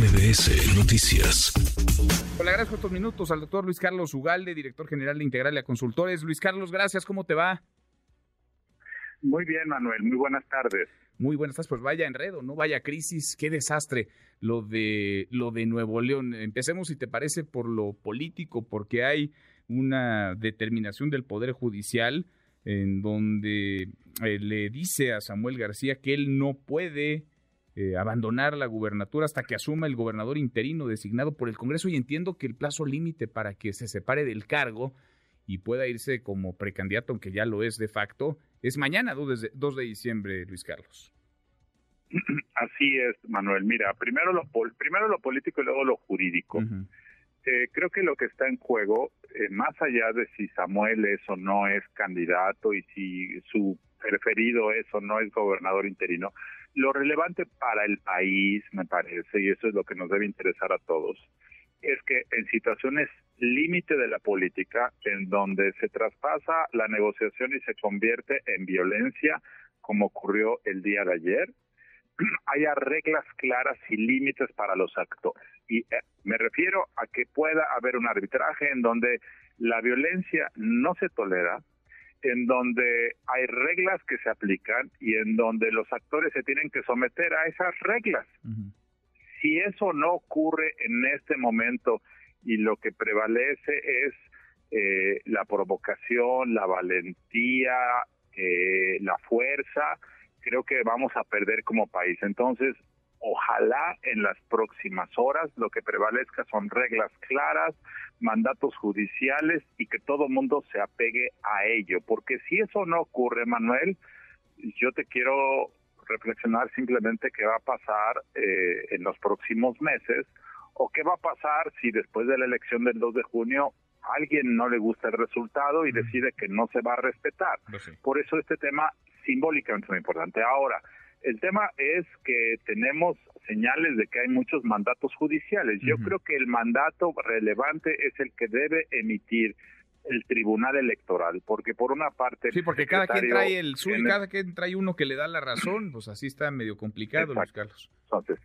MBS Noticias. Le agradezco estos minutos al doctor Luis Carlos Ugalde, director general de Integralia Consultores. Luis Carlos, gracias. ¿Cómo te va? Muy bien, Manuel. Muy buenas tardes. Muy buenas tardes. Pues vaya enredo, ¿no? Vaya crisis. Qué desastre lo de, lo de Nuevo León. Empecemos, si te parece, por lo político, porque hay una determinación del Poder Judicial en donde eh, le dice a Samuel García que él no puede eh, abandonar la gubernatura hasta que asuma el gobernador interino designado por el Congreso y entiendo que el plazo límite para que se separe del cargo y pueda irse como precandidato, aunque ya lo es de facto, es mañana, 2 de, 2 de diciembre, Luis Carlos. Así es, Manuel. Mira, primero lo, primero lo político y luego lo jurídico. Eh, creo que lo que está en juego, eh, más allá de si Samuel es o no es candidato y si su preferido es o no es gobernador interino, lo relevante para el país, me parece, y eso es lo que nos debe interesar a todos, es que en situaciones límite de la política, en donde se traspasa la negociación y se convierte en violencia, como ocurrió el día de ayer, haya reglas claras y límites para los actores. Y eh, me refiero a que pueda haber un arbitraje en donde la violencia no se tolera, en donde hay reglas que se aplican y en donde los actores se tienen que someter a esas reglas. Si eso no ocurre en este momento y lo que prevalece es eh, la provocación, la valentía, eh, la fuerza, creo que vamos a perder como país. Entonces, ojalá en las próximas horas lo que prevalezca son reglas claras, mandatos judiciales y que todo mundo se apegue a ello. Porque si eso no ocurre, Manuel, yo te quiero reflexionar simplemente qué va a pasar eh, en los próximos meses o qué va a pasar si después de la elección del 2 de junio alguien no le gusta el resultado y decide que no se va a respetar. Pues Por eso este tema simbólicamente muy importante. Ahora, el tema es que tenemos señales de que hay muchos mandatos judiciales. Yo creo que el mandato relevante es el que debe emitir el Tribunal Electoral, porque por una parte... Sí, porque cada quien trae el suyo cada quien trae uno que le da la razón, pues así está medio complicado, Luis Carlos. Entonces,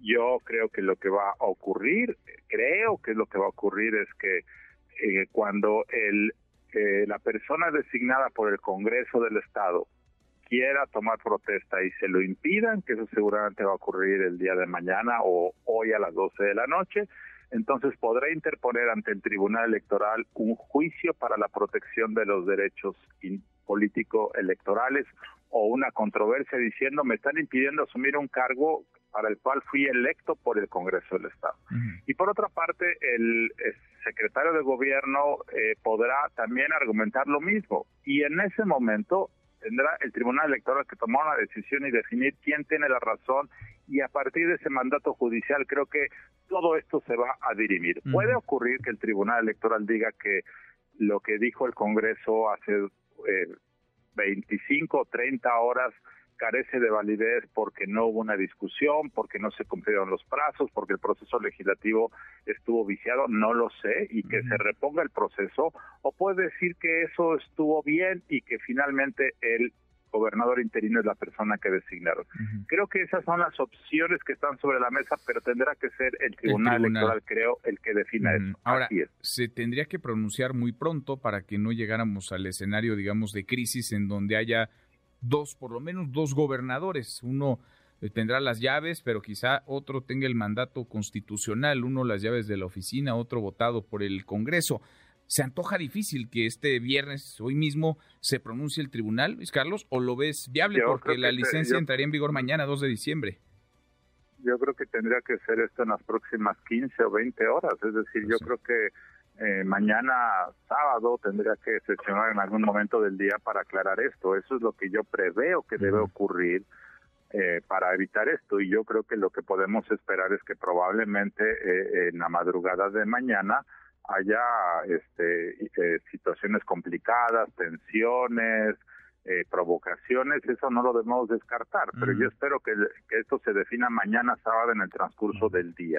yo creo que lo que va a ocurrir, creo que lo que va a ocurrir es que eh, cuando el, eh, la persona designada por el Congreso del Estado quiera tomar protesta y se lo impidan, que eso seguramente va a ocurrir el día de mañana o hoy a las 12 de la noche, entonces podrá interponer ante el Tribunal Electoral un juicio para la protección de los derechos político electorales o una controversia diciendo me están impidiendo asumir un cargo para el cual fui electo por el Congreso del Estado. Y por otra parte, el, secretario de gobierno eh, podrá también argumentar lo mismo. Y en ese momento tendrá el Tribunal Electoral que tomar una decisión y definir quién tiene la razón y a partir de ese mandato judicial creo que todo esto se va a dirimir. Puede ocurrir que el Tribunal Electoral diga que lo que dijo el Congreso hace eh, 25 o 30 horas carece de validez porque no hubo una discusión, porque no se cumplieron los plazos, porque el proceso legislativo estuvo viciado, no lo sé, y que se reponga el proceso, o puede decir que eso estuvo bien y que finalmente el gobernador interino es la persona que designaron. Creo que esas son las opciones que están sobre la mesa, pero tendrá que ser el Tribunal, Electoral, creo, el que defina eso. Ahora, se tendría que pronunciar muy pronto para que no llegáramos al escenario, digamos, de crisis en donde haya dos, por lo menos dos gobernadores. Uno eh, tendrá las llaves, pero quizá otro tenga el mandato constitucional, uno las llaves de la oficina, otro votado por el Congreso. ¿Se antoja difícil que este viernes, hoy mismo, se pronuncie el tribunal, Luis Carlos, o lo ves viable porque la licencia entraría en vigor mañana, 2 de diciembre? Yo creo que tendría que ser esto en las próximas 15 o 20 horas, es decir, yo creo que eh, mañana sábado tendría que sesionar en algún momento del día para aclarar esto. Eso es lo que yo preveo que debe ocurrir eh, para evitar esto. Y yo creo que lo que podemos esperar es que probablemente eh, en la madrugada de mañana haya este, situaciones complicadas, tensiones, provocaciones, eso no lo debemos descartar, pero yo espero que, que, esto se defina mañana sábado en el transcurso del día.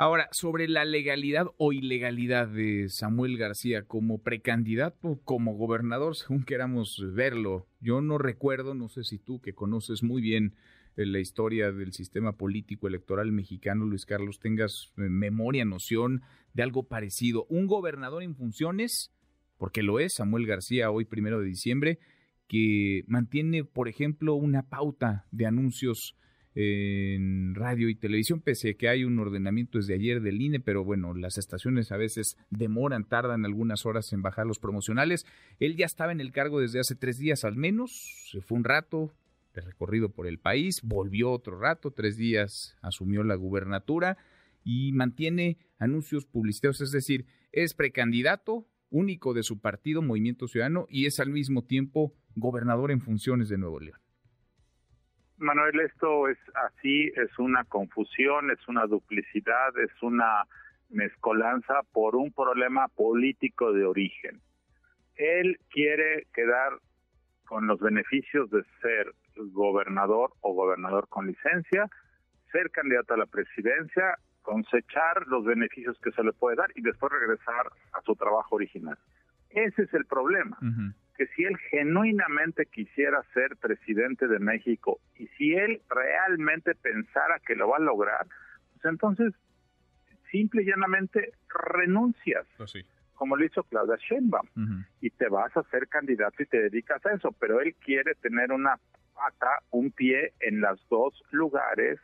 Ahora, sobre la legalidad o ilegalidad de Samuel García como precandidato, como gobernador, según queramos verlo, yo no recuerdo, no sé si tú que conoces muy bien en la historia del sistema político electoral mexicano, Luis Carlos, tengas eh, memoria, noción de algo parecido. Un gobernador en funciones, porque lo es, Samuel García, hoy primero de diciembre, que mantiene, por ejemplo, una pauta de anuncios en radio y televisión, pese a que hay un ordenamiento desde ayer del INE, pero bueno, las estaciones a veces demoran, tardan algunas horas en bajar los promocionales. Él ya estaba en el cargo desde hace tres días al menos, se fue un rato de recorrido por el país, volvió otro rato, tres días asumió la gubernatura y mantiene anuncios publicitarios, es decir, es precandidato único de su partido, Movimiento Ciudadano, y es al mismo tiempo gobernador en funciones de Nuevo León. Manuel, esto es así, es una confusión, es una duplicidad, es una mezcolanza por un problema político de origen. Él quiere quedar con los beneficios de ser gobernador o gobernador con licencia, ser candidato a la presidencia, cosechar los beneficios que se le puede dar y después regresar a su trabajo original. Ese es el problema que si él genuinamente quisiera ser presidente de México y si él realmente pensara que lo va a lograr, pues entonces simple y llanamente renuncias. Pues como lo hizo Claudia Sheinbaum, y te vas a ser candidato y te dedicas a eso, pero él quiere tener una pata, un pie en los dos lugares,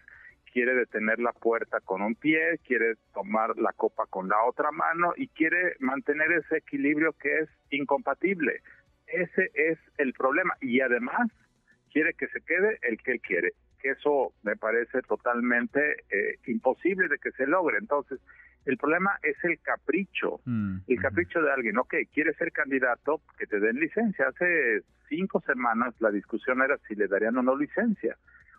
quiere detener la puerta con un pie, quiere tomar la copa con la otra mano y quiere mantener ese equilibrio que es incompatible. Ese es el problema. Y además quiere que se quede el que él quiere. Que eso me parece totalmente eh, imposible de que se logre. Entonces, el problema es el capricho. Mm, el capricho de alguien, ok, quiere ser candidato, que te den licencia. Hace cinco semanas la discusión era si le darían o no licencia.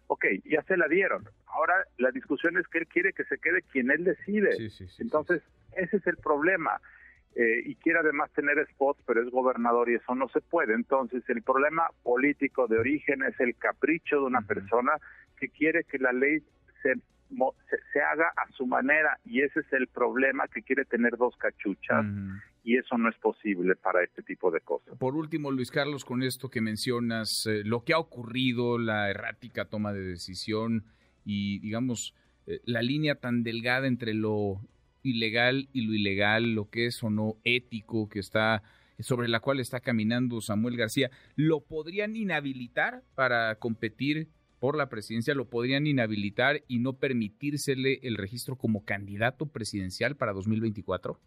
Ok, ya se la dieron. Ahora la discusión es que él quiere que se quede quien él decide. Entonces, ese es el problema. Eh, y quiere además tener spots, pero es gobernador y eso no se puede. Entonces, el problema político de origen es el capricho de una persona que quiere que la ley se, se, haga a su manera y ese es el problema que quiere tener dos cachuchas y eso no es posible para este tipo de cosas. Por último, Luis Carlos, con esto que mencionas, eh, lo que ha ocurrido, la errática toma de decisión y, digamos, eh, la línea tan delgada entre lo ilegal y lo ilegal, lo que es o no ético, que está sobre la cual está caminando Samuel García, ¿lo podrían inhabilitar para competir por la presidencia? ¿Lo podrían inhabilitar y no permitírsele el registro como candidato presidencial para 2024?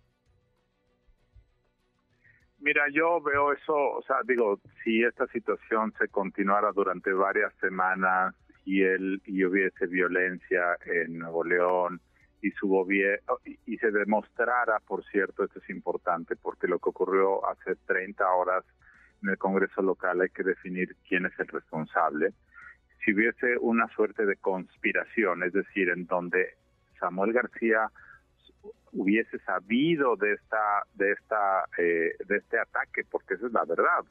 Mira, yo veo eso, o sea, digo, si esta situación se continuara durante varias semanas y él y hubiese violencia en Nuevo León, y su gobierno y se demostrara, por cierto, esto es importante porque lo que ocurrió hace 30 horas en el Congreso local hay que definir quién es el responsable. Si hubiese una suerte de conspiración, es decir, en donde Samuel García hubiese sabido de esta de esta eh, de este ataque, porque esa es la verdad.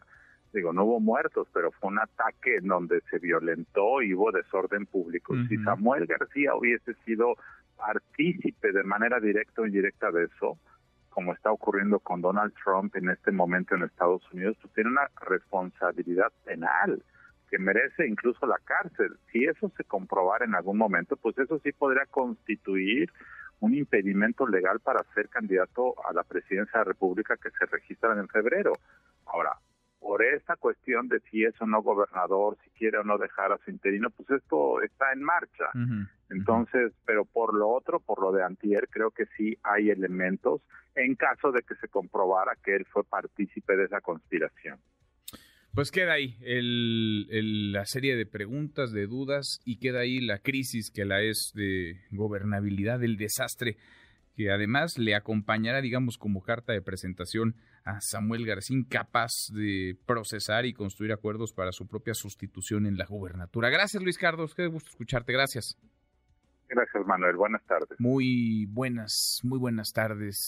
Digo, no hubo muertos, pero fue un ataque en donde se violentó y hubo desorden público. Si Samuel García hubiese sido partícipe de manera directa o indirecta de eso, como está ocurriendo con Donald Trump en este momento en Estados Unidos, pues tiene una responsabilidad penal que merece incluso la cárcel. Si eso se comprobara en algún momento, pues eso sí podría constituir un impedimento legal para ser candidato a la presidencia de la República que se registra en febrero. Ahora, por esta cuestión de si es o no gobernador, si quiere o no dejar a su interino, pues esto está en marcha. Entonces, pero por lo otro, por lo de Antier, creo que sí hay elementos en caso de que se comprobara que él fue partícipe de esa conspiración. Pues queda ahí el, la serie de preguntas, de dudas, y queda ahí la crisis que la es de gobernabilidad, el desastre que además le acompañará, digamos, como carta de presentación a Samuel García, capaz de procesar y construir acuerdos para su propia sustitución en la gubernatura. Gracias, Luis Carlos, qué gusto escucharte, gracias. Gracias, Manuel, buenas tardes. Muy buenas, muy buenas tardes.